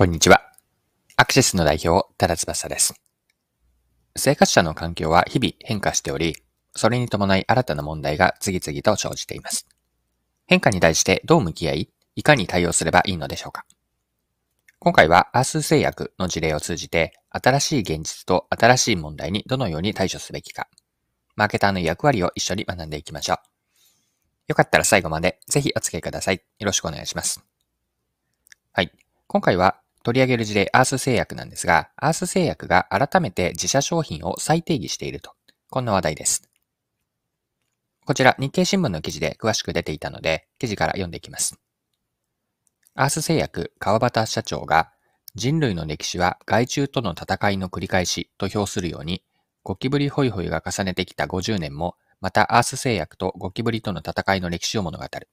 こんにちは。アクシスの代表、多田翼です。生活者の環境は日々変化しており、それに伴い新たな問題が次々と生じています。変化に対してどう向き合い、いかに対応すればいいのでしょうか。今回はアース製薬の事例を通じて、新しい現実と新しい問題にどのように対処すべきか、マーケターの役割を一緒に学んでいきましょう。よかったら最後までぜひお付き合いください。よろしくお願いします。はい。今回は取り上げる事例、アース製薬なんですが、アース製薬が改めて自社商品を再定義していると。こんな話題です。こちら、日経新聞の記事で詳しく出ていたので、記事から読んでいきます。アース製薬川端社長が、人類の歴史は害虫との戦いの繰り返しと評するように、ゴキブリホイホイが重ねてきた50年も、またアース製薬とゴキブリとの戦いの歴史を物語る。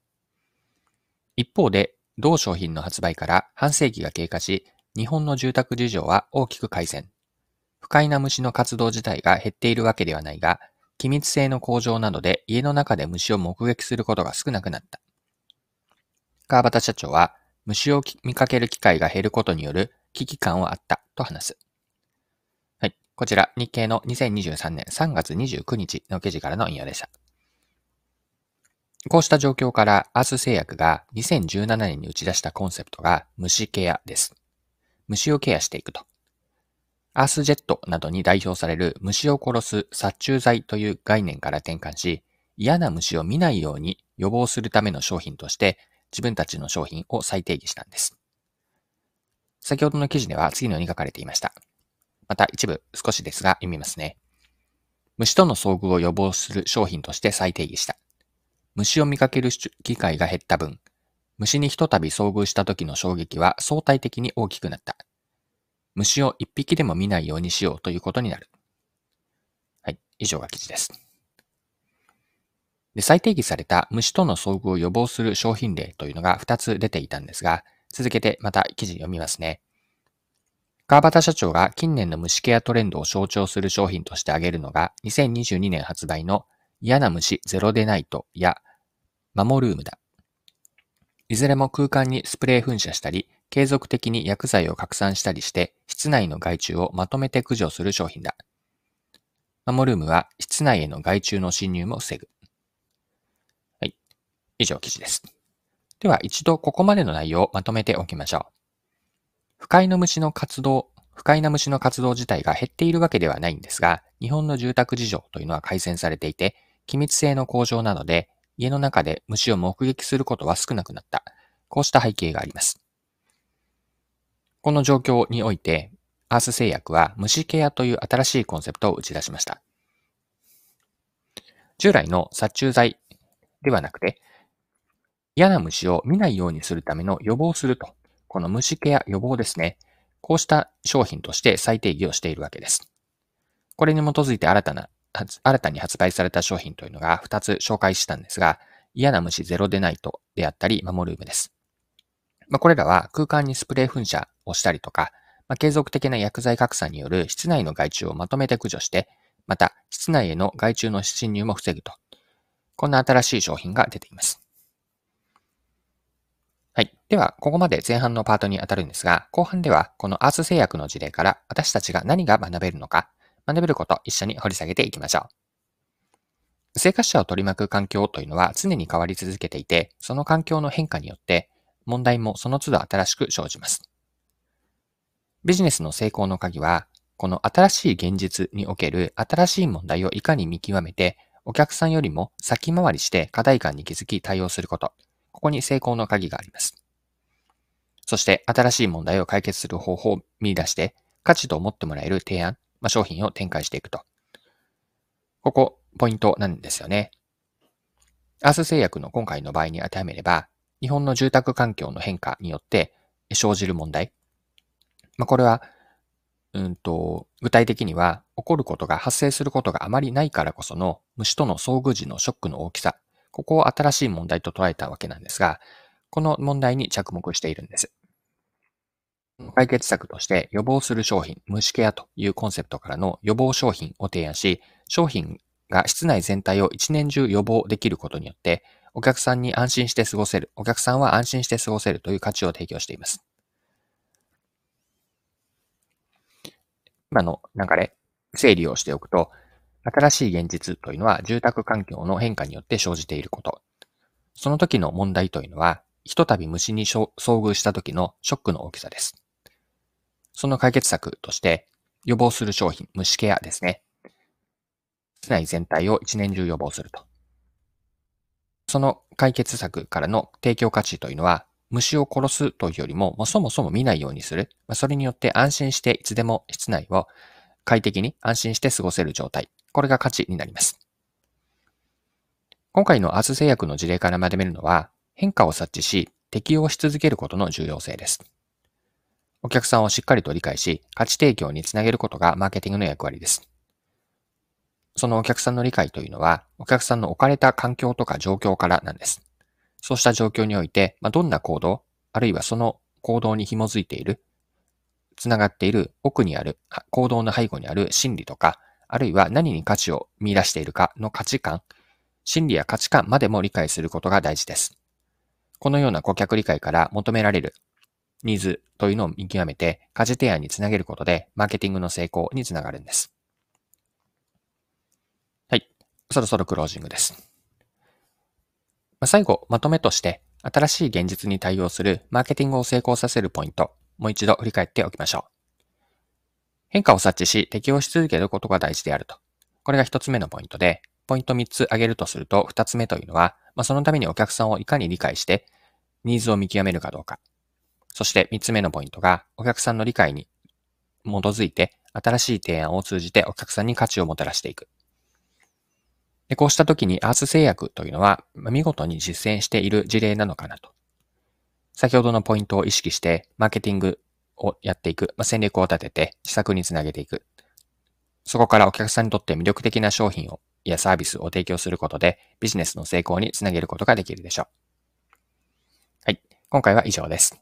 一方で、同商品の発売から半世紀が経過し、日本の住宅事情は大きく改善。不快な虫の活動自体が減っているわけではないが、機密性の向上などで家の中で虫を目撃することが少なくなった。川端社長は、虫を見かける機会が減ることによる危機感はあったと話す。はい。こちら、日経の2023年3月29日の記事からの引用でした。こうした状況からアース製薬が2017年に打ち出したコンセプトが虫ケアです。虫をケアしていくと。アースジェットなどに代表される虫を殺す殺虫剤という概念から転換し、嫌な虫を見ないように予防するための商品として自分たちの商品を再定義したんです。先ほどの記事では次のように書かれていました。また一部少しですが読みますね。虫との遭遇を予防する商品として再定義した。虫を見かける機会が減った分、虫にひとたび遭遇した時の衝撃は相対的に大きくなった。虫を一匹でも見ないようにしようということになる。はい、以上が記事です。で再定義された虫との遭遇を予防する商品例というのが2つ出ていたんですが、続けてまた記事読みますね。川端社長が近年の虫ケアトレンドを象徴する商品として挙げるのが、2022年発売の嫌な虫ゼロデナイトやマモルームだ。いずれも空間にスプレー噴射したり、継続的に薬剤を拡散したりして、室内の害虫をまとめて駆除する商品だ。マモルームは室内への害虫の侵入も防ぐ。はい。以上記事です。では一度ここまでの内容をまとめておきましょう。不快の虫の活動、不快な虫の活動自体が減っているわけではないんですが、日本の住宅事情というのは改善されていて、機密性の向上などで家の中で虫を目撃することは少なくなった。こうした背景があります。この状況において、アース製薬は虫ケアという新しいコンセプトを打ち出しました。従来の殺虫剤ではなくて、嫌な虫を見ないようにするための予防すると、この虫ケア予防ですね。こうした商品として再定義をしているわけです。これに基づいて新たな新たに発売された商品というのが2つ紹介したんですが、嫌な虫ゼロデナイトであったり、マモルームです。まあ、これらは空間にスプレー噴射をしたりとか、まあ、継続的な薬剤拡散による室内の害虫をまとめて駆除して、また室内への害虫の侵入も防ぐと。こんな新しい商品が出ています。はい。では、ここまで前半のパートに当たるんですが、後半ではこのアース製薬の事例から私たちが何が学べるのか、学べること一緒に掘り下げていきましょう。生活者を取り巻く環境というのは常に変わり続けていて、その環境の変化によって問題もその都度新しく生じます。ビジネスの成功の鍵は、この新しい現実における新しい問題をいかに見極めて、お客さんよりも先回りして課題感に気づき対応すること。ここに成功の鍵があります。そして新しい問題を解決する方法を見出して、価値と思ってもらえる提案、まあ、商品を展開していくと。ここ、ポイントなんですよね。アース製薬の今回の場合に当てはめれば、日本の住宅環境の変化によって生じる問題。まあ、これは、うんと、具体的には起こることが発生することがあまりないからこその虫との遭遇時のショックの大きさ。ここを新しい問題と捉えたわけなんですが、この問題に着目しているんです。解決策として予防する商品、虫ケアというコンセプトからの予防商品を提案し、商品が室内全体を一年中予防できることによって、お客さんに安心して過ごせる、お客さんは安心して過ごせるという価値を提供しています。今の流れ、整理をしておくと、新しい現実というのは住宅環境の変化によって生じていること。その時の問題というのは、ひとたび虫に遭遇した時のショックの大きさです。その解決策として、予防する商品、虫ケアですね。室内全体を一年中予防すると。その解決策からの提供価値というのは、虫を殺すというよりも、もうそもそも見ないようにする。それによって安心していつでも室内を快適に安心して過ごせる状態。これが価値になります。今回のアース製薬の事例から学べるのは、変化を察知し、適用し続けることの重要性です。お客さんをしっかりと理解し、価値提供につなげることがマーケティングの役割です。そのお客さんの理解というのは、お客さんの置かれた環境とか状況からなんです。そうした状況において、まあ、どんな行動、あるいはその行動に紐づいている、つながっている奥にある、行動の背後にある心理とか、あるいは何に価値を見出しているかの価値観、心理や価値観までも理解することが大事です。このような顧客理解から求められるニーズというのを見極めて、価値提案につなげることで、マーケティングの成功につながるんです。はい。そろそろクロージングです。まあ、最後、まとめとして、新しい現実に対応するマーケティングを成功させるポイント、もう一度振り返っておきましょう。変化を察知し適応し続けることが大事であると。これが一つ目のポイントで、ポイント三つ挙げるとすると、二つ目というのは、まあ、そのためにお客さんをいかに理解して、ニーズを見極めるかどうか。そして三つ目のポイントが、お客さんの理解に基づいて、新しい提案を通じてお客さんに価値をもたらしていく。でこうした時にアース製薬というのは、見事に実践している事例なのかなと。先ほどのポイントを意識して、マーケティングをやっていく、まあ、戦略を立てて、施策につなげていく。そこからお客さんにとって魅力的な商品を、やサービスを提供することで、ビジネスの成功につなげることができるでしょう。はい。今回は以上です。